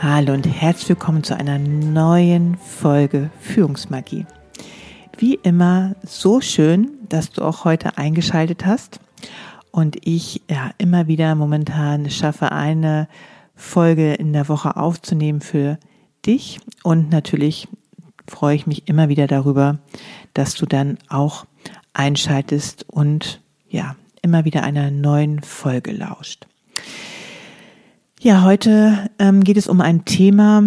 Hallo und herzlich willkommen zu einer neuen Folge Führungsmagie. Wie immer, so schön, dass du auch heute eingeschaltet hast und ich ja immer wieder momentan schaffe, eine Folge in der Woche aufzunehmen für dich und natürlich freue ich mich immer wieder darüber, dass du dann auch einschaltest und ja, immer wieder einer neuen Folge lauscht. Ja, heute ähm, geht es um ein Thema,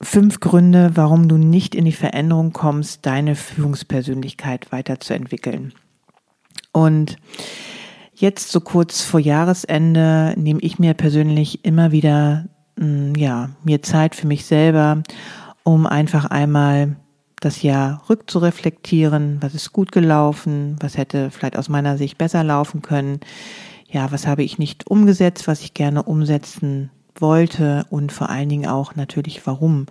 fünf Gründe, warum du nicht in die Veränderung kommst, deine Führungspersönlichkeit weiterzuentwickeln. Und jetzt so kurz vor Jahresende nehme ich mir persönlich immer wieder, mh, mm, ja, mir Zeit für mich selber, um einfach einmal das Jahr rückzureflektieren, was ist gut gelaufen, was hätte vielleicht aus meiner Sicht besser laufen können, ja, was habe ich nicht umgesetzt, was ich gerne umsetzen wollte und vor allen Dingen auch natürlich, warum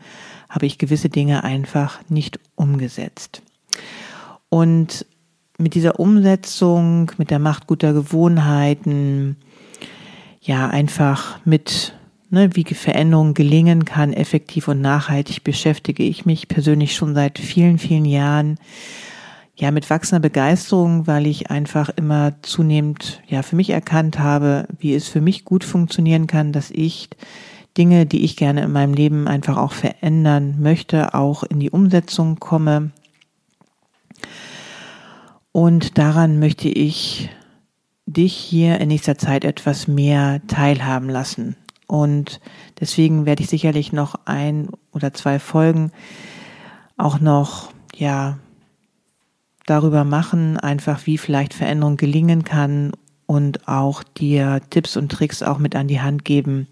habe ich gewisse Dinge einfach nicht umgesetzt. Und mit dieser Umsetzung, mit der Macht guter Gewohnheiten, ja, einfach mit, ne, wie Veränderung gelingen kann, effektiv und nachhaltig beschäftige ich mich persönlich schon seit vielen, vielen Jahren ja mit wachsender Begeisterung, weil ich einfach immer zunehmend ja für mich erkannt habe, wie es für mich gut funktionieren kann, dass ich Dinge, die ich gerne in meinem Leben einfach auch verändern möchte, auch in die Umsetzung komme. Und daran möchte ich dich hier in nächster Zeit etwas mehr teilhaben lassen. Und deswegen werde ich sicherlich noch ein oder zwei Folgen auch noch, ja, darüber machen, einfach wie vielleicht Veränderung gelingen kann und auch dir Tipps und Tricks auch mit an die Hand geben,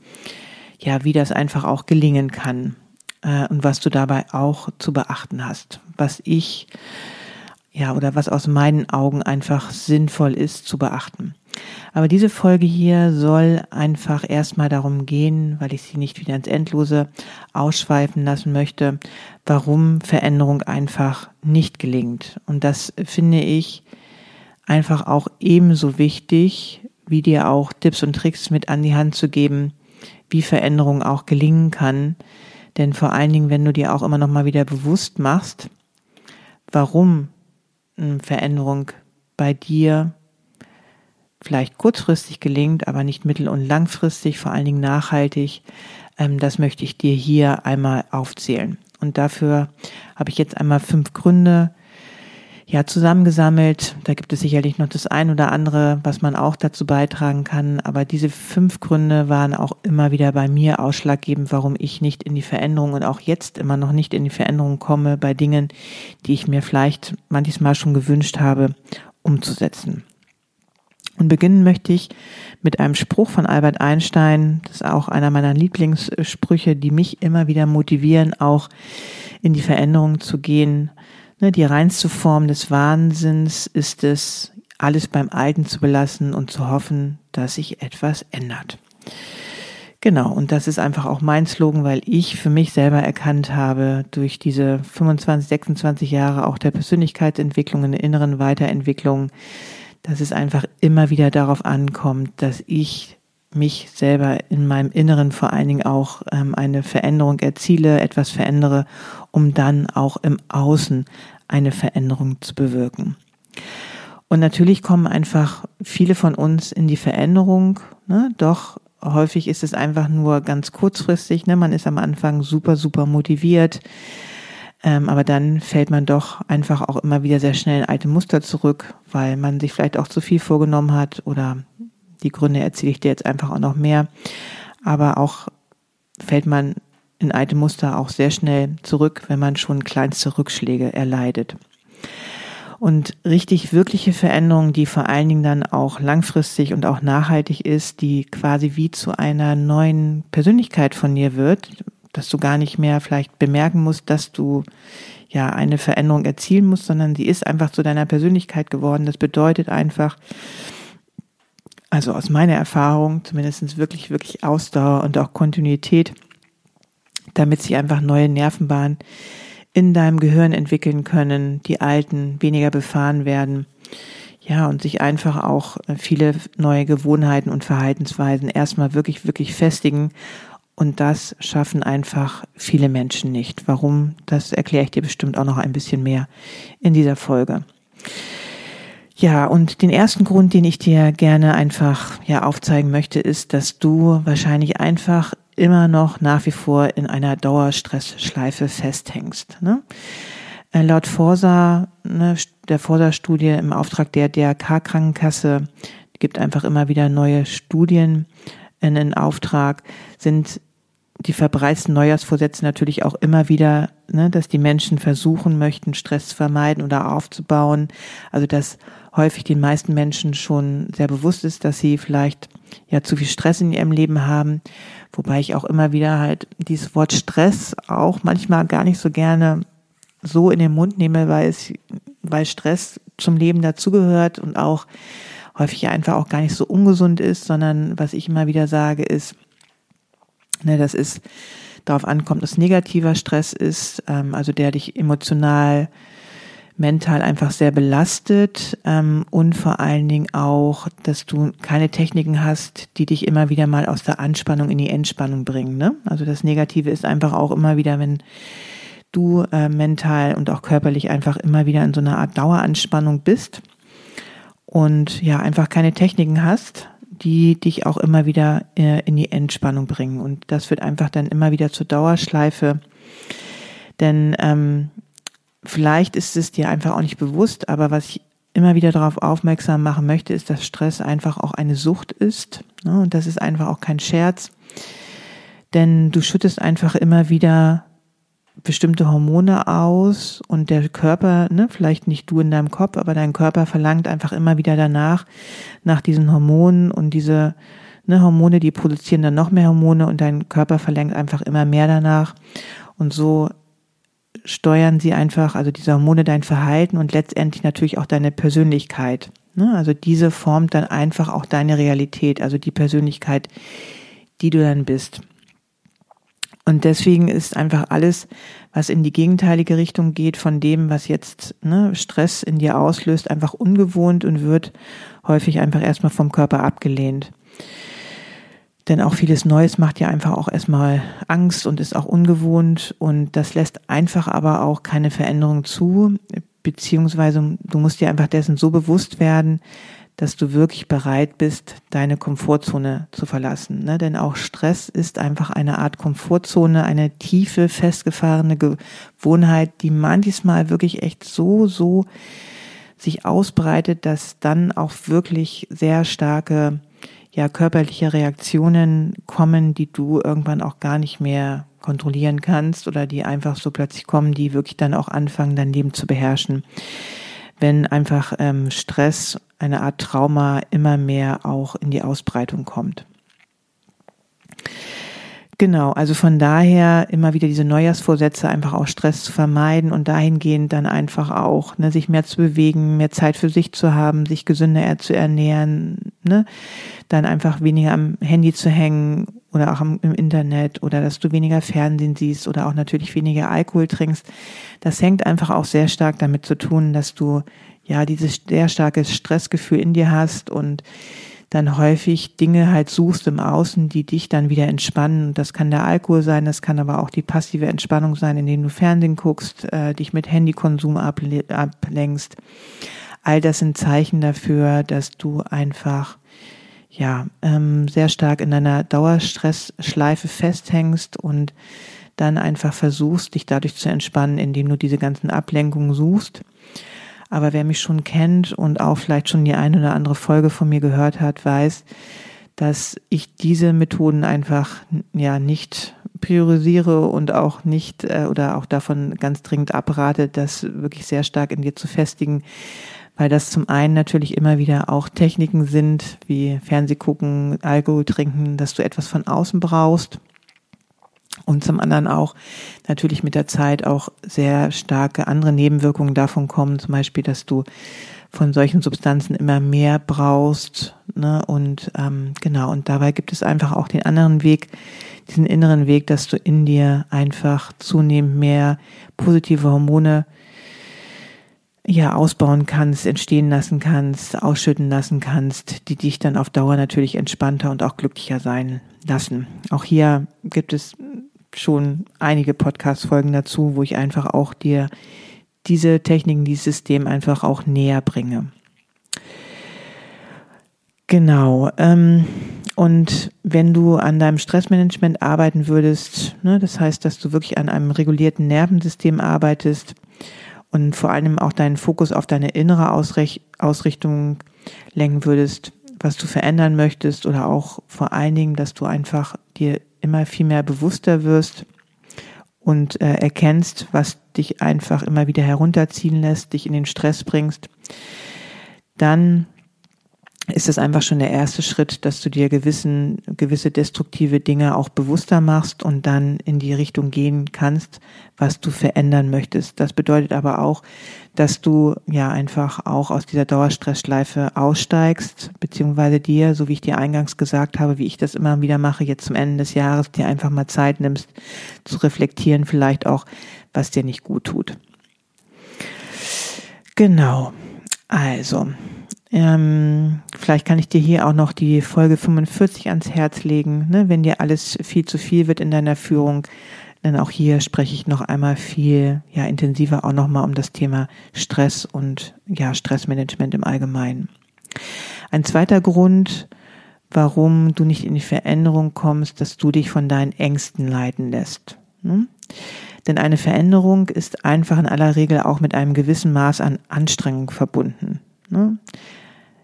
ja, wie das einfach auch gelingen kann äh, und was du dabei auch zu beachten hast. Was ich, ja, oder was aus meinen Augen einfach sinnvoll ist zu beachten. Aber diese Folge hier soll einfach erstmal darum gehen, weil ich sie nicht wieder ins Endlose ausschweifen lassen möchte, warum Veränderung einfach nicht gelingt. Und das finde ich einfach auch ebenso wichtig, wie dir auch Tipps und Tricks mit an die Hand zu geben, wie Veränderung auch gelingen kann. Denn vor allen Dingen, wenn du dir auch immer noch mal wieder bewusst machst, warum Veränderung bei dir vielleicht kurzfristig gelingt, aber nicht mittel- und langfristig, vor allen Dingen nachhaltig, ähm, das möchte ich dir hier einmal aufzählen. Und dafür habe ich jetzt einmal fünf Gründe ja zusammengesammelt. Da gibt es sicherlich noch das ein oder andere, was man auch dazu beitragen kann. Aber diese fünf Gründe waren auch immer wieder bei mir ausschlaggebend, warum ich nicht in die Veränderung und auch jetzt immer noch nicht in die Veränderung komme bei Dingen, die ich mir vielleicht manches Mal schon gewünscht habe, umzusetzen. Und beginnen möchte ich mit einem Spruch von Albert Einstein. Das ist auch einer meiner Lieblingssprüche, die mich immer wieder motivieren, auch in die Veränderung zu gehen. Ne, die reinste Form des Wahnsinns ist es, alles beim Alten zu belassen und zu hoffen, dass sich etwas ändert. Genau, und das ist einfach auch mein Slogan, weil ich für mich selber erkannt habe, durch diese 25, 26 Jahre auch der Persönlichkeitsentwicklung, in der inneren Weiterentwicklung, dass es einfach immer wieder darauf ankommt, dass ich mich selber in meinem Inneren vor allen Dingen auch ähm, eine Veränderung erziele, etwas verändere, um dann auch im Außen eine Veränderung zu bewirken. Und natürlich kommen einfach viele von uns in die Veränderung, ne, doch häufig ist es einfach nur ganz kurzfristig. Ne? Man ist am Anfang super, super motiviert. Ähm, aber dann fällt man doch einfach auch immer wieder sehr schnell in alte Muster zurück, weil man sich vielleicht auch zu viel vorgenommen hat oder die Gründe erzähle ich dir jetzt einfach auch noch mehr. Aber auch fällt man in alte Muster auch sehr schnell zurück, wenn man schon kleinste Rückschläge erleidet. Und richtig wirkliche Veränderung, die vor allen Dingen dann auch langfristig und auch nachhaltig ist, die quasi wie zu einer neuen Persönlichkeit von dir wird, dass du gar nicht mehr vielleicht bemerken musst, dass du ja eine Veränderung erzielen musst, sondern sie ist einfach zu deiner Persönlichkeit geworden. Das bedeutet einfach, also aus meiner Erfahrung, zumindest wirklich, wirklich Ausdauer und auch Kontinuität, damit sich einfach neue Nervenbahnen in deinem Gehirn entwickeln können, die alten weniger befahren werden. Ja, und sich einfach auch viele neue Gewohnheiten und Verhaltensweisen erstmal wirklich, wirklich festigen. Und das schaffen einfach viele Menschen nicht. Warum? Das erkläre ich dir bestimmt auch noch ein bisschen mehr in dieser Folge. Ja, und den ersten Grund, den ich dir gerne einfach ja aufzeigen möchte, ist, dass du wahrscheinlich einfach immer noch nach wie vor in einer Dauerstressschleife festhängst. Ne? Äh, laut Forsa, ne, der Forsa-Studie im Auftrag der DRK-Krankenkasse, gibt einfach immer wieder neue Studien in, in Auftrag, sind die verbreiteten Neujahrsvorsätze natürlich auch immer wieder, ne, dass die Menschen versuchen möchten, Stress zu vermeiden oder aufzubauen. Also dass häufig den meisten Menschen schon sehr bewusst ist, dass sie vielleicht ja zu viel Stress in ihrem Leben haben. Wobei ich auch immer wieder halt dieses Wort Stress auch manchmal gar nicht so gerne so in den Mund nehme, weil es, weil Stress zum Leben dazugehört und auch häufig einfach auch gar nicht so ungesund ist, sondern was ich immer wieder sage ist, ne, das ist darauf ankommt, dass negativer Stress ist, ähm, also der dich emotional mental einfach sehr belastet ähm, und vor allen Dingen auch, dass du keine Techniken hast, die dich immer wieder mal aus der Anspannung in die Entspannung bringen. Ne? Also das Negative ist einfach auch immer wieder, wenn du äh, mental und auch körperlich einfach immer wieder in so einer Art Daueranspannung bist und ja einfach keine Techniken hast, die dich auch immer wieder äh, in die Entspannung bringen. Und das wird einfach dann immer wieder zur Dauerschleife. Denn ähm, Vielleicht ist es dir einfach auch nicht bewusst, aber was ich immer wieder darauf aufmerksam machen möchte, ist, dass Stress einfach auch eine Sucht ist. Ne? Und das ist einfach auch kein Scherz. Denn du schüttest einfach immer wieder bestimmte Hormone aus und der Körper, ne, vielleicht nicht du in deinem Kopf, aber dein Körper verlangt einfach immer wieder danach, nach diesen Hormonen und diese ne, Hormone, die produzieren dann noch mehr Hormone und dein Körper verlangt einfach immer mehr danach. Und so steuern sie einfach, also diese Hormone, dein Verhalten und letztendlich natürlich auch deine Persönlichkeit. Ne? Also diese formt dann einfach auch deine Realität, also die Persönlichkeit, die du dann bist. Und deswegen ist einfach alles, was in die gegenteilige Richtung geht von dem, was jetzt ne, Stress in dir auslöst, einfach ungewohnt und wird häufig einfach erstmal vom Körper abgelehnt. Denn auch vieles Neues macht ja einfach auch erstmal Angst und ist auch ungewohnt und das lässt einfach aber auch keine Veränderung zu, beziehungsweise du musst dir einfach dessen so bewusst werden, dass du wirklich bereit bist, deine Komfortzone zu verlassen. Ne? Denn auch Stress ist einfach eine Art Komfortzone, eine tiefe, festgefahrene Gewohnheit, die manchmal wirklich echt so, so sich ausbreitet, dass dann auch wirklich sehr starke ja körperliche Reaktionen kommen, die du irgendwann auch gar nicht mehr kontrollieren kannst oder die einfach so plötzlich kommen, die wirklich dann auch anfangen, dein Leben zu beherrschen. Wenn einfach ähm, Stress, eine Art Trauma immer mehr auch in die Ausbreitung kommt. Genau, also von daher immer wieder diese Neujahrsvorsätze, einfach auch Stress zu vermeiden und dahingehend dann einfach auch, ne, sich mehr zu bewegen, mehr Zeit für sich zu haben, sich gesünder zu ernähren, ne, dann einfach weniger am Handy zu hängen oder auch im Internet oder dass du weniger Fernsehen siehst oder auch natürlich weniger Alkohol trinkst. Das hängt einfach auch sehr stark damit zu tun, dass du ja dieses sehr starke Stressgefühl in dir hast und dann häufig Dinge halt suchst im Außen, die dich dann wieder entspannen. Das kann der Alkohol sein, das kann aber auch die passive Entspannung sein, indem du Fernsehen guckst, äh, dich mit Handykonsum ablenkst. All das sind Zeichen dafür, dass du einfach ja, ähm, sehr stark in deiner Dauerstressschleife festhängst und dann einfach versuchst, dich dadurch zu entspannen, indem du diese ganzen Ablenkungen suchst. Aber wer mich schon kennt und auch vielleicht schon die eine oder andere Folge von mir gehört hat, weiß, dass ich diese Methoden einfach ja nicht priorisiere und auch nicht äh, oder auch davon ganz dringend abrate, das wirklich sehr stark in dir zu festigen, weil das zum einen natürlich immer wieder auch Techniken sind, wie Fernsehgucken, Alkohol trinken, dass du etwas von außen brauchst und zum anderen auch natürlich mit der Zeit auch sehr starke andere Nebenwirkungen davon kommen, zum Beispiel, dass du von solchen Substanzen immer mehr brauchst. Ne? Und ähm, genau, und dabei gibt es einfach auch den anderen Weg, diesen inneren Weg, dass du in dir einfach zunehmend mehr positive Hormone ja ausbauen kannst, entstehen lassen kannst, ausschütten lassen kannst, die dich dann auf Dauer natürlich entspannter und auch glücklicher sein lassen. Auch hier gibt es schon einige Podcast-Folgen dazu, wo ich einfach auch dir diese Techniken, dieses System einfach auch näher bringe. Genau. Ähm, und wenn du an deinem Stressmanagement arbeiten würdest, ne, das heißt, dass du wirklich an einem regulierten Nervensystem arbeitest, und vor allem auch deinen Fokus auf deine innere Ausrichtung lenken würdest, was du verändern möchtest oder auch vor allen Dingen, dass du einfach dir immer viel mehr bewusster wirst und äh, erkennst, was dich einfach immer wieder herunterziehen lässt, dich in den Stress bringst, dann ist es einfach schon der erste Schritt, dass du dir gewissen, gewisse destruktive Dinge auch bewusster machst und dann in die Richtung gehen kannst, was du verändern möchtest. Das bedeutet aber auch, dass du ja einfach auch aus dieser Dauerstressschleife aussteigst, beziehungsweise dir, so wie ich dir eingangs gesagt habe, wie ich das immer wieder mache, jetzt zum Ende des Jahres, dir einfach mal Zeit nimmst, zu reflektieren, vielleicht auch, was dir nicht gut tut. Genau. Also, ähm, vielleicht kann ich dir hier auch noch die Folge 45 ans Herz legen, ne? wenn dir alles viel zu viel wird in deiner Führung. Denn auch hier spreche ich noch einmal viel, ja, intensiver auch nochmal um das Thema Stress und, ja, Stressmanagement im Allgemeinen. Ein zweiter Grund, warum du nicht in die Veränderung kommst, dass du dich von deinen Ängsten leiten lässt. Ne? Denn eine Veränderung ist einfach in aller Regel auch mit einem gewissen Maß an Anstrengung verbunden. Ne?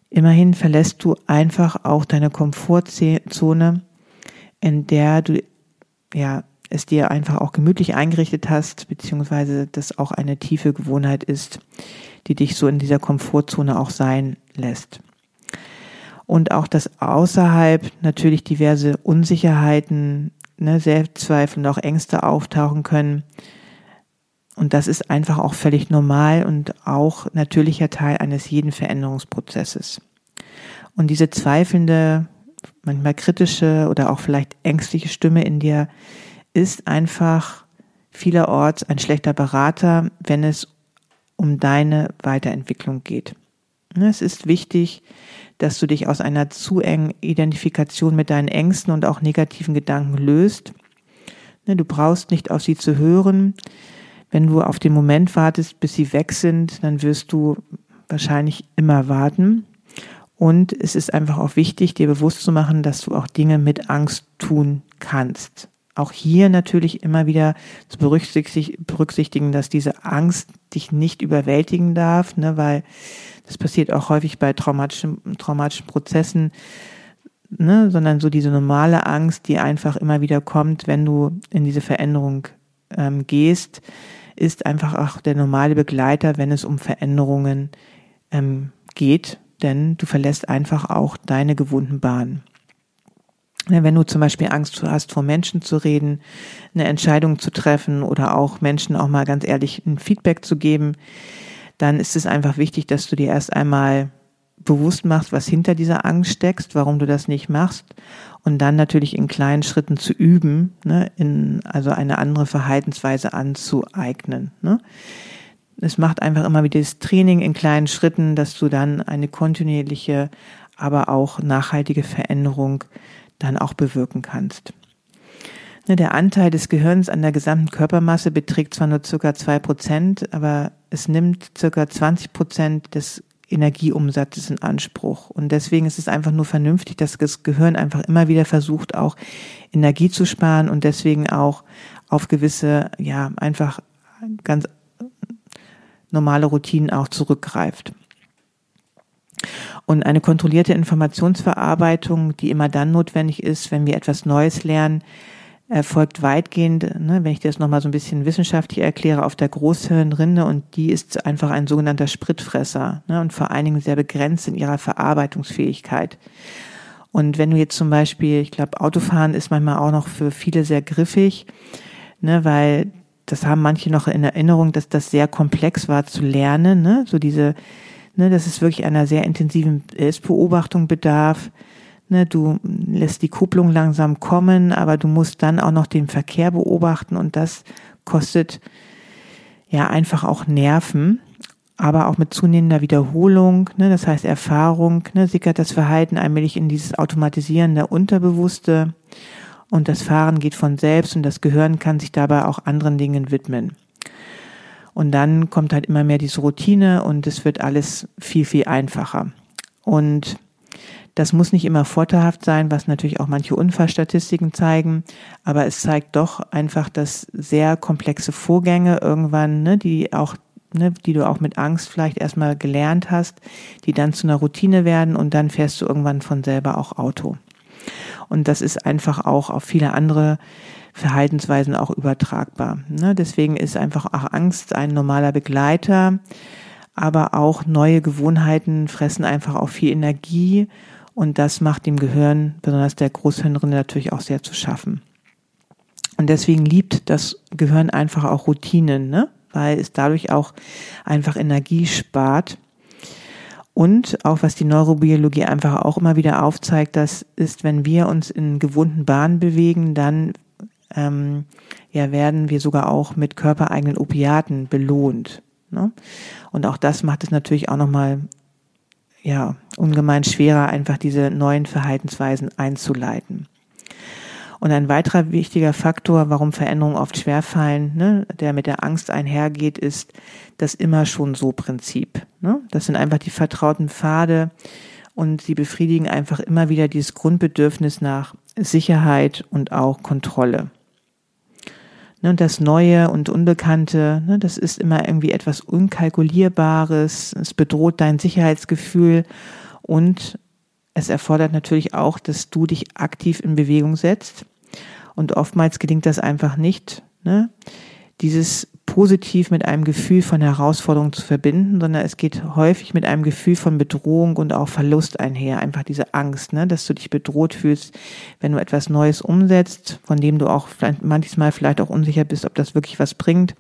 Immerhin verlässt du einfach auch deine Komfortzone, in der du ja es dir einfach auch gemütlich eingerichtet hast, beziehungsweise das auch eine tiefe Gewohnheit ist, die dich so in dieser Komfortzone auch sein lässt. Und auch, dass außerhalb natürlich diverse Unsicherheiten, ne, Selbstzweifel und auch Ängste auftauchen können. Und das ist einfach auch völlig normal und auch natürlicher Teil eines jeden Veränderungsprozesses. Und diese zweifelnde, manchmal kritische oder auch vielleicht ängstliche Stimme in dir ist einfach vielerorts ein schlechter Berater, wenn es um deine Weiterentwicklung geht. Es ist wichtig, dass du dich aus einer zu engen Identifikation mit deinen Ängsten und auch negativen Gedanken löst. Du brauchst nicht auf sie zu hören, wenn du auf den Moment wartest, bis sie weg sind, dann wirst du wahrscheinlich immer warten. Und es ist einfach auch wichtig, dir bewusst zu machen, dass du auch Dinge mit Angst tun kannst. Auch hier natürlich immer wieder zu berücksichtigen, dass diese Angst dich nicht überwältigen darf, ne, weil das passiert auch häufig bei traumatischen, traumatischen Prozessen, ne, sondern so diese normale Angst, die einfach immer wieder kommt, wenn du in diese Veränderung ähm, gehst, ist einfach auch der normale Begleiter, wenn es um Veränderungen ähm, geht, denn du verlässt einfach auch deine gewohnten Bahnen. Wenn du zum Beispiel Angst hast, vor Menschen zu reden, eine Entscheidung zu treffen oder auch Menschen auch mal ganz ehrlich ein Feedback zu geben, dann ist es einfach wichtig, dass du dir erst einmal bewusst machst, was hinter dieser Angst steckst, warum du das nicht machst und dann natürlich in kleinen Schritten zu üben, ne, in, also eine andere Verhaltensweise anzueignen. Ne. Es macht einfach immer wieder das Training in kleinen Schritten, dass du dann eine kontinuierliche, aber auch nachhaltige Veränderung dann auch bewirken kannst. Ne, der Anteil des Gehirns an der gesamten Körpermasse beträgt zwar nur circa zwei Prozent, aber es nimmt circa 20 Prozent des Energieumsatzes in Anspruch. Und deswegen ist es einfach nur vernünftig, dass das Gehirn einfach immer wieder versucht, auch Energie zu sparen und deswegen auch auf gewisse, ja, einfach ganz normale Routinen auch zurückgreift. Und eine kontrollierte Informationsverarbeitung, die immer dann notwendig ist, wenn wir etwas Neues lernen, erfolgt weitgehend, ne, wenn ich das nochmal so ein bisschen wissenschaftlich erkläre, auf der Großhirnrinde und die ist einfach ein sogenannter Spritfresser ne, und vor allen Dingen sehr begrenzt in ihrer Verarbeitungsfähigkeit. Und wenn du jetzt zum Beispiel, ich glaube, Autofahren ist manchmal auch noch für viele sehr griffig, ne, weil das haben manche noch in Erinnerung, dass das sehr komplex war zu lernen, ne, so diese, ne, dass es wirklich einer sehr intensiven Selbstbeobachtung bedarf Ne, du lässt die Kupplung langsam kommen, aber du musst dann auch noch den Verkehr beobachten und das kostet ja einfach auch Nerven, aber auch mit zunehmender Wiederholung, ne, das heißt Erfahrung, ne, sickert das Verhalten allmählich in dieses automatisierende Unterbewusste und das Fahren geht von selbst und das Gehirn kann sich dabei auch anderen Dingen widmen. Und dann kommt halt immer mehr diese Routine und es wird alles viel, viel einfacher. Und das muss nicht immer vorteilhaft sein, was natürlich auch manche Unfallstatistiken zeigen, aber es zeigt doch einfach, dass sehr komplexe Vorgänge irgendwann, ne, die auch Ne, die du auch mit Angst vielleicht erstmal gelernt hast, die dann zu einer Routine werden und dann fährst du irgendwann von selber auch Auto. Und das ist einfach auch auf viele andere Verhaltensweisen auch übertragbar. Ne, deswegen ist einfach auch Angst ein normaler Begleiter, aber auch neue Gewohnheiten fressen einfach auch viel Energie und das macht dem Gehirn, besonders der Großhirnrinde, natürlich auch sehr zu schaffen. Und deswegen liebt das Gehirn einfach auch Routinen, ne? weil es dadurch auch einfach Energie spart. Und auch was die Neurobiologie einfach auch immer wieder aufzeigt, das ist, wenn wir uns in gewohnten Bahnen bewegen, dann ähm, ja, werden wir sogar auch mit körpereigenen Opiaten belohnt. Ne? Und auch das macht es natürlich auch nochmal ja, ungemein schwerer, einfach diese neuen Verhaltensweisen einzuleiten. Und ein weiterer wichtiger Faktor, warum Veränderungen oft schwerfallen, ne, der mit der Angst einhergeht, ist das immer schon so Prinzip. Ne? Das sind einfach die vertrauten Pfade und sie befriedigen einfach immer wieder dieses Grundbedürfnis nach Sicherheit und auch Kontrolle. Ne, das Neue und Unbekannte, ne, das ist immer irgendwie etwas Unkalkulierbares. Es bedroht dein Sicherheitsgefühl und es erfordert natürlich auch, dass du dich aktiv in Bewegung setzt. Und oftmals gelingt das einfach nicht. Ne? Dieses positiv mit einem Gefühl von Herausforderung zu verbinden, sondern es geht häufig mit einem Gefühl von Bedrohung und auch Verlust einher. Einfach diese Angst, ne, dass du dich bedroht fühlst, wenn du etwas Neues umsetzt, von dem du auch manchmal vielleicht auch unsicher bist, ob das wirklich was bringt.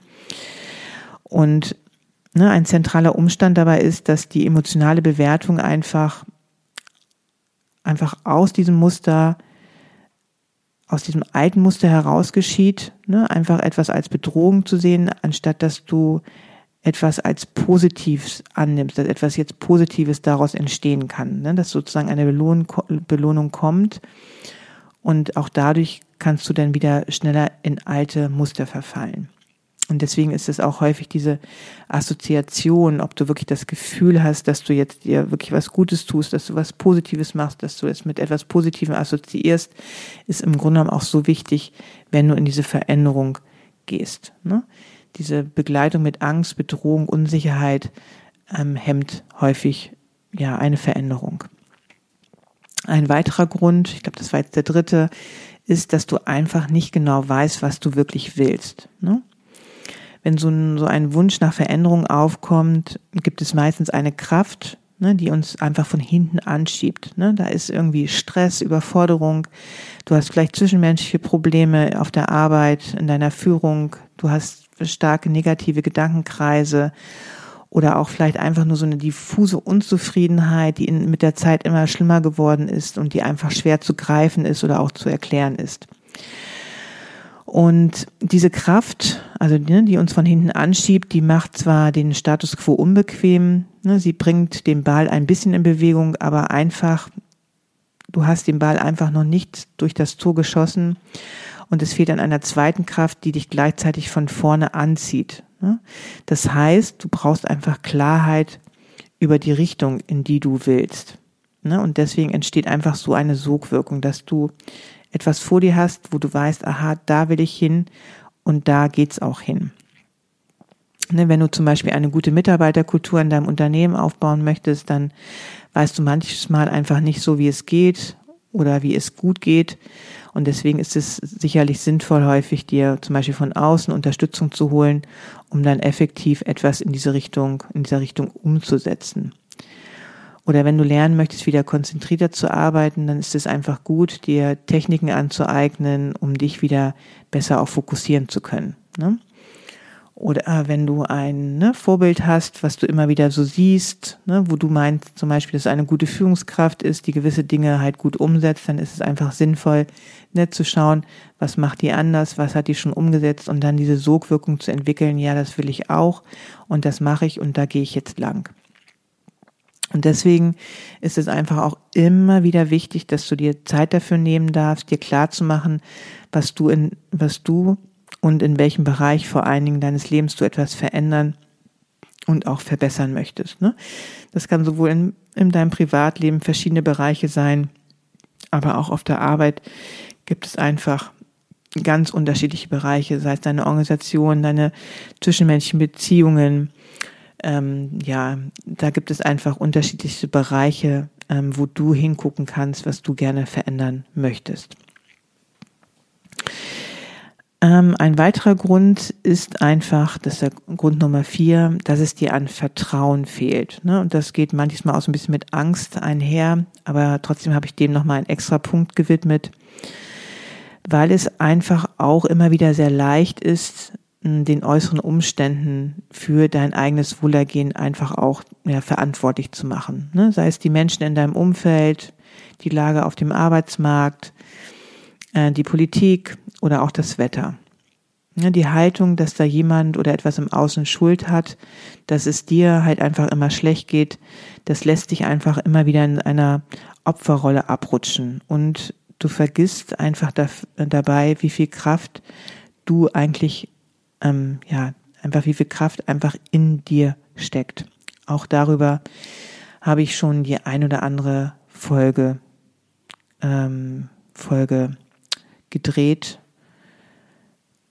Und ne, ein zentraler Umstand dabei ist, dass die emotionale Bewertung einfach, einfach aus diesem Muster aus diesem alten Muster heraus geschieht, ne? einfach etwas als Bedrohung zu sehen, anstatt dass du etwas als Positives annimmst, dass etwas jetzt Positives daraus entstehen kann, ne? dass sozusagen eine Belohnung, Belohnung kommt und auch dadurch kannst du dann wieder schneller in alte Muster verfallen. Und deswegen ist es auch häufig diese Assoziation, ob du wirklich das Gefühl hast, dass du jetzt dir wirklich was Gutes tust, dass du was Positives machst, dass du es mit etwas Positivem assoziierst, ist im Grunde genommen auch so wichtig, wenn du in diese Veränderung gehst. Ne? Diese Begleitung mit Angst, Bedrohung, Unsicherheit ähm, hemmt häufig ja eine Veränderung. Ein weiterer Grund, ich glaube, das war jetzt der dritte, ist, dass du einfach nicht genau weißt, was du wirklich willst. Ne? Wenn so ein, so ein Wunsch nach Veränderung aufkommt, gibt es meistens eine Kraft, ne, die uns einfach von hinten anschiebt. Ne? Da ist irgendwie Stress, Überforderung, du hast vielleicht zwischenmenschliche Probleme auf der Arbeit, in deiner Führung, du hast starke negative Gedankenkreise oder auch vielleicht einfach nur so eine diffuse Unzufriedenheit, die in, mit der Zeit immer schlimmer geworden ist und die einfach schwer zu greifen ist oder auch zu erklären ist. Und diese Kraft, also ne, die uns von hinten anschiebt, die macht zwar den Status quo unbequem, ne, sie bringt den Ball ein bisschen in Bewegung, aber einfach, du hast den Ball einfach noch nicht durch das Tor geschossen und es fehlt an einer zweiten Kraft, die dich gleichzeitig von vorne anzieht. Ne. Das heißt, du brauchst einfach Klarheit über die Richtung, in die du willst. Ne? Und deswegen entsteht einfach so eine Sogwirkung, dass du etwas vor dir hast, wo du weißt, aha, da will ich hin und da geht's auch hin. Ne, wenn du zum Beispiel eine gute Mitarbeiterkultur in deinem Unternehmen aufbauen möchtest, dann weißt du manchmal einfach nicht so, wie es geht oder wie es gut geht. Und deswegen ist es sicherlich sinnvoll, häufig dir zum Beispiel von außen Unterstützung zu holen, um dann effektiv etwas in diese Richtung, in dieser Richtung umzusetzen. Oder wenn du lernen möchtest, wieder konzentrierter zu arbeiten, dann ist es einfach gut, dir Techniken anzueignen, um dich wieder besser auch fokussieren zu können. Ne? Oder äh, wenn du ein ne, Vorbild hast, was du immer wieder so siehst, ne, wo du meinst zum Beispiel, dass eine gute Führungskraft ist, die gewisse Dinge halt gut umsetzt, dann ist es einfach sinnvoll, ne, zu schauen, was macht die anders, was hat die schon umgesetzt und dann diese Sogwirkung zu entwickeln, ja, das will ich auch und das mache ich und da gehe ich jetzt lang. Und deswegen ist es einfach auch immer wieder wichtig, dass du dir Zeit dafür nehmen darfst, dir klar zu machen, was du in, was du und in welchem Bereich vor allen Dingen deines Lebens du etwas verändern und auch verbessern möchtest. Ne? Das kann sowohl in, in deinem Privatleben verschiedene Bereiche sein, aber auch auf der Arbeit gibt es einfach ganz unterschiedliche Bereiche, sei es deine Organisation, deine zwischenmenschlichen Beziehungen. Ähm, ja, da gibt es einfach unterschiedliche Bereiche, ähm, wo du hingucken kannst, was du gerne verändern möchtest. Ähm, ein weiterer Grund ist einfach, das ist der Grund Nummer vier, dass es dir an Vertrauen fehlt. Ne? Und das geht manchmal auch so ein bisschen mit Angst einher, aber trotzdem habe ich dem nochmal einen extra Punkt gewidmet, weil es einfach auch immer wieder sehr leicht ist, den äußeren Umständen für dein eigenes Wohlergehen einfach auch ja, verantwortlich zu machen. Ne? Sei es die Menschen in deinem Umfeld, die Lage auf dem Arbeitsmarkt, äh, die Politik oder auch das Wetter. Ja, die Haltung, dass da jemand oder etwas im Außen Schuld hat, dass es dir halt einfach immer schlecht geht, das lässt dich einfach immer wieder in einer Opferrolle abrutschen und du vergisst einfach da, dabei, wie viel Kraft du eigentlich, ähm, ja, einfach wie viel Kraft einfach in dir steckt. Auch darüber habe ich schon die ein oder andere Folge, ähm, Folge gedreht.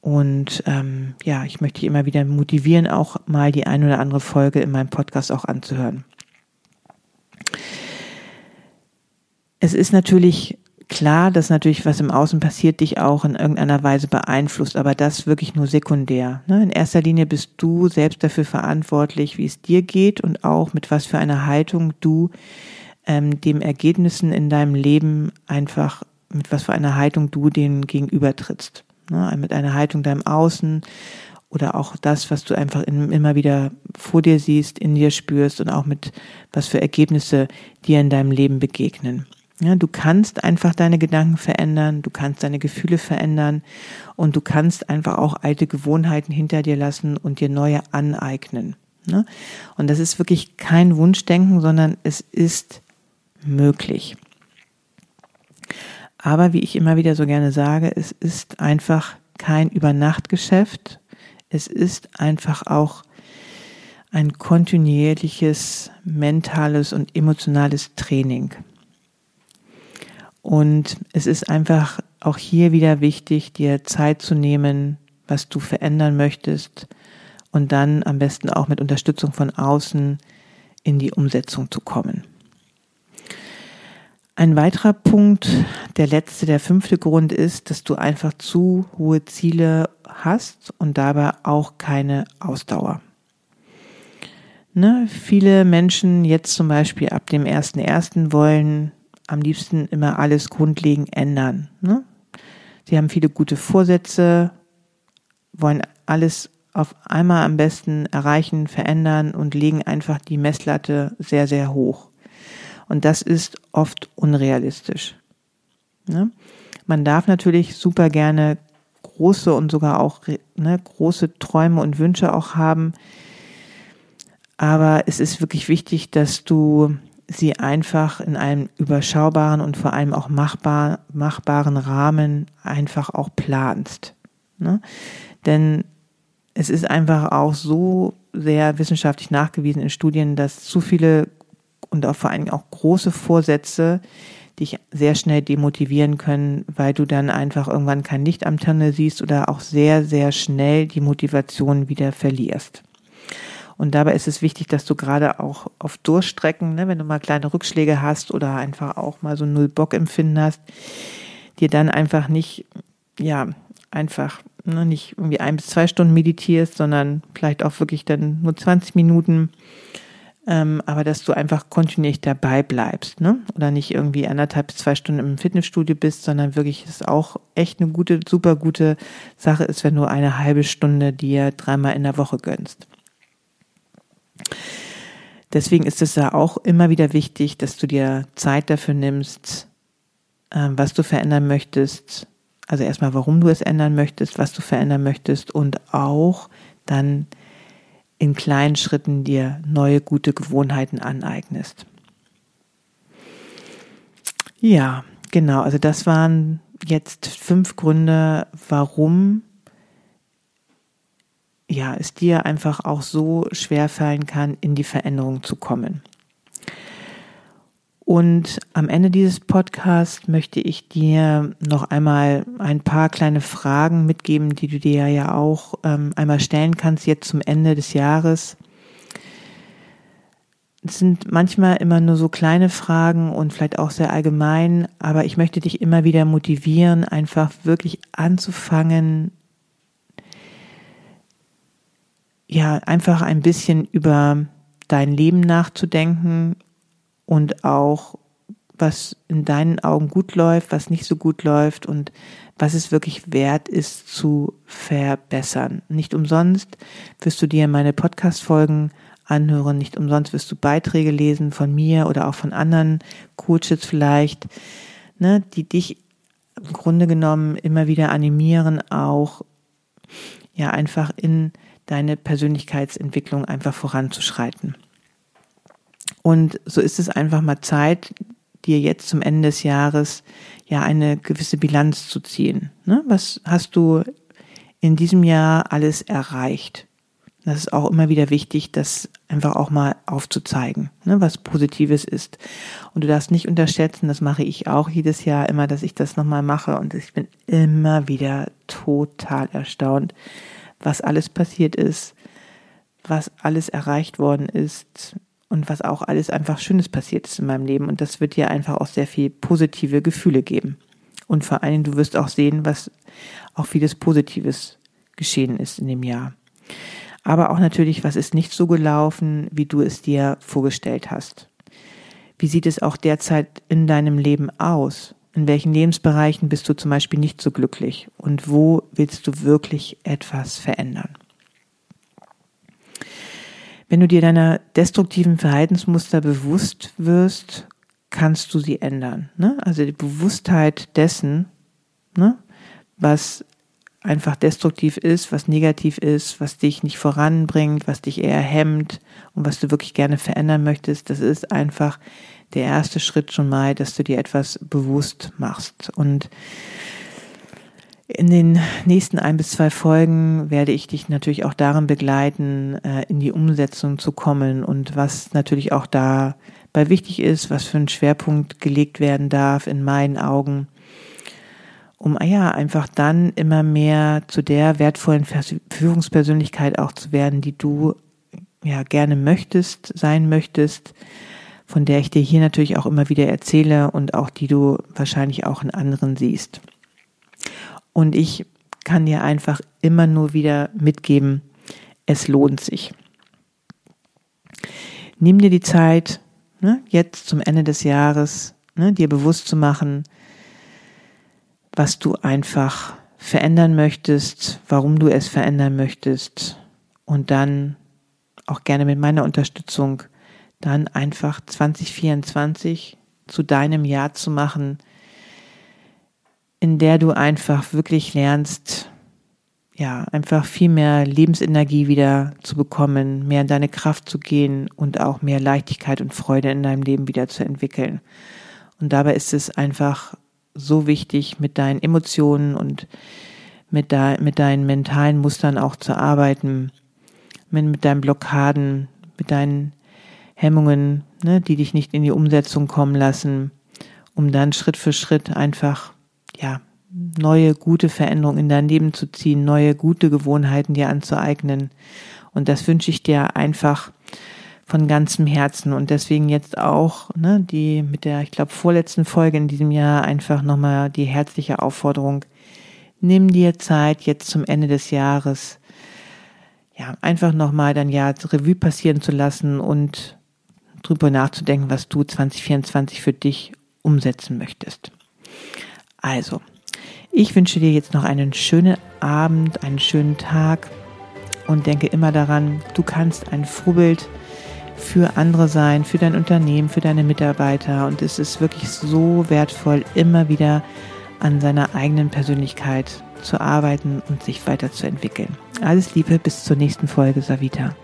Und ähm, ja, ich möchte dich immer wieder motivieren, auch mal die ein oder andere Folge in meinem Podcast auch anzuhören. Es ist natürlich klar, dass natürlich was im Außen passiert, dich auch in irgendeiner Weise beeinflusst, aber das wirklich nur sekundär. Ne? In erster Linie bist du selbst dafür verantwortlich, wie es dir geht und auch mit was für einer Haltung du ähm, dem Ergebnissen in deinem Leben einfach mit was für einer Haltung du denen gegenübertrittst. Ne? Mit einer Haltung deinem Außen oder auch das, was du einfach in, immer wieder vor dir siehst, in dir spürst und auch mit was für Ergebnisse dir in deinem Leben begegnen. Ja, du kannst einfach deine Gedanken verändern, du kannst deine Gefühle verändern und du kannst einfach auch alte Gewohnheiten hinter dir lassen und dir neue aneignen. Ne? Und das ist wirklich kein Wunschdenken, sondern es ist möglich. Aber wie ich immer wieder so gerne sage, es ist einfach kein Übernachtgeschäft. Es ist einfach auch ein kontinuierliches mentales und emotionales Training. Und es ist einfach auch hier wieder wichtig, dir Zeit zu nehmen, was du verändern möchtest und dann am besten auch mit Unterstützung von außen in die Umsetzung zu kommen. Ein weiterer Punkt, der letzte, der fünfte Grund ist, dass du einfach zu hohe Ziele hast und dabei auch keine Ausdauer. Ne? Viele Menschen jetzt zum Beispiel ab dem ersten ersten wollen am liebsten immer alles grundlegend ändern. Ne? Sie haben viele gute Vorsätze, wollen alles auf einmal am besten erreichen, verändern und legen einfach die Messlatte sehr, sehr hoch. Und das ist oft unrealistisch. Ne? Man darf natürlich super gerne große und sogar auch ne, große Träume und Wünsche auch haben. Aber es ist wirklich wichtig, dass du sie einfach in einem überschaubaren und vor allem auch machbar, machbaren Rahmen einfach auch planst. Ne? Denn es ist einfach auch so sehr wissenschaftlich nachgewiesen in Studien, dass zu viele und auch vor allem auch große Vorsätze dich sehr schnell demotivieren können, weil du dann einfach irgendwann kein Licht am Tunnel siehst oder auch sehr, sehr schnell die Motivation wieder verlierst. Und dabei ist es wichtig, dass du gerade auch auf Durchstrecken, ne, wenn du mal kleine Rückschläge hast oder einfach auch mal so null Bock empfinden hast, dir dann einfach nicht, ja, einfach ne, nicht irgendwie ein bis zwei Stunden meditierst, sondern vielleicht auch wirklich dann nur 20 Minuten ähm, aber dass du einfach kontinuierlich dabei bleibst, ne? Oder nicht irgendwie anderthalb bis zwei Stunden im Fitnessstudio bist, sondern wirklich es auch echt eine gute, super gute Sache ist, wenn du eine halbe Stunde dir dreimal in der Woche gönnst. Deswegen ist es ja auch immer wieder wichtig, dass du dir Zeit dafür nimmst, ähm, was du verändern möchtest. Also erstmal, warum du es ändern möchtest, was du verändern möchtest und auch dann in kleinen Schritten dir neue gute Gewohnheiten aneignest. Ja, genau. Also das waren jetzt fünf Gründe, warum ja, es dir einfach auch so schwer fallen kann, in die Veränderung zu kommen. Und am Ende dieses Podcasts möchte ich dir noch einmal ein paar kleine Fragen mitgeben, die du dir ja auch ähm, einmal stellen kannst jetzt zum Ende des Jahres. Es sind manchmal immer nur so kleine Fragen und vielleicht auch sehr allgemein, aber ich möchte dich immer wieder motivieren, einfach wirklich anzufangen, ja, einfach ein bisschen über dein Leben nachzudenken, und auch, was in deinen Augen gut läuft, was nicht so gut läuft und was es wirklich wert ist zu verbessern. Nicht umsonst wirst du dir meine Podcast-Folgen anhören, nicht umsonst wirst du Beiträge lesen von mir oder auch von anderen Coaches vielleicht, ne, die dich im Grunde genommen immer wieder animieren, auch ja einfach in deine Persönlichkeitsentwicklung einfach voranzuschreiten. Und so ist es einfach mal Zeit, dir jetzt zum Ende des Jahres ja eine gewisse Bilanz zu ziehen. Ne? Was hast du in diesem Jahr alles erreicht? Das ist auch immer wieder wichtig, das einfach auch mal aufzuzeigen, ne, was Positives ist. Und du darfst nicht unterschätzen, das mache ich auch jedes Jahr immer, dass ich das nochmal mache. Und ich bin immer wieder total erstaunt, was alles passiert ist, was alles erreicht worden ist, und was auch alles einfach Schönes passiert ist in meinem Leben. Und das wird dir einfach auch sehr viel positive Gefühle geben. Und vor allen Dingen, du wirst auch sehen, was auch vieles Positives geschehen ist in dem Jahr. Aber auch natürlich, was ist nicht so gelaufen, wie du es dir vorgestellt hast. Wie sieht es auch derzeit in deinem Leben aus? In welchen Lebensbereichen bist du zum Beispiel nicht so glücklich? Und wo willst du wirklich etwas verändern? Wenn du dir deiner destruktiven Verhaltensmuster bewusst wirst, kannst du sie ändern. Ne? Also die Bewusstheit dessen, ne, was einfach destruktiv ist, was negativ ist, was dich nicht voranbringt, was dich eher hemmt und was du wirklich gerne verändern möchtest, das ist einfach der erste Schritt schon mal, dass du dir etwas bewusst machst. Und in den nächsten ein bis zwei Folgen werde ich dich natürlich auch darin begleiten, äh, in die Umsetzung zu kommen und was natürlich auch dabei wichtig ist, was für ein Schwerpunkt gelegt werden darf in meinen Augen, um ah ja einfach dann immer mehr zu der wertvollen Führungspersönlichkeit auch zu werden, die du ja gerne möchtest, sein möchtest, von der ich dir hier natürlich auch immer wieder erzähle und auch die du wahrscheinlich auch in anderen siehst. Und ich kann dir einfach immer nur wieder mitgeben, es lohnt sich. Nimm dir die Zeit, ne, jetzt zum Ende des Jahres, ne, dir bewusst zu machen, was du einfach verändern möchtest, warum du es verändern möchtest und dann auch gerne mit meiner Unterstützung dann einfach 2024 zu deinem Jahr zu machen, in der du einfach wirklich lernst, ja, einfach viel mehr Lebensenergie wieder zu bekommen, mehr in deine Kraft zu gehen und auch mehr Leichtigkeit und Freude in deinem Leben wieder zu entwickeln. Und dabei ist es einfach so wichtig, mit deinen Emotionen und mit, de mit deinen mentalen Mustern auch zu arbeiten, mit deinen Blockaden, mit deinen Hemmungen, ne, die dich nicht in die Umsetzung kommen lassen, um dann Schritt für Schritt einfach, ja, neue gute Veränderungen in dein Leben zu ziehen, neue gute Gewohnheiten dir anzueignen. Und das wünsche ich dir einfach von ganzem Herzen und deswegen jetzt auch ne, die mit der, ich glaube, vorletzten Folge in diesem Jahr einfach nochmal die herzliche Aufforderung, nimm dir Zeit jetzt zum Ende des Jahres, ja, einfach nochmal dein Jahr Revue passieren zu lassen und drüber nachzudenken, was du 2024 für dich umsetzen möchtest. Also, ich wünsche dir jetzt noch einen schönen Abend, einen schönen Tag und denke immer daran, du kannst ein Vorbild für andere sein, für dein Unternehmen, für deine Mitarbeiter. Und es ist wirklich so wertvoll, immer wieder an seiner eigenen Persönlichkeit zu arbeiten und sich weiterzuentwickeln. Alles Liebe, bis zur nächsten Folge, Savita.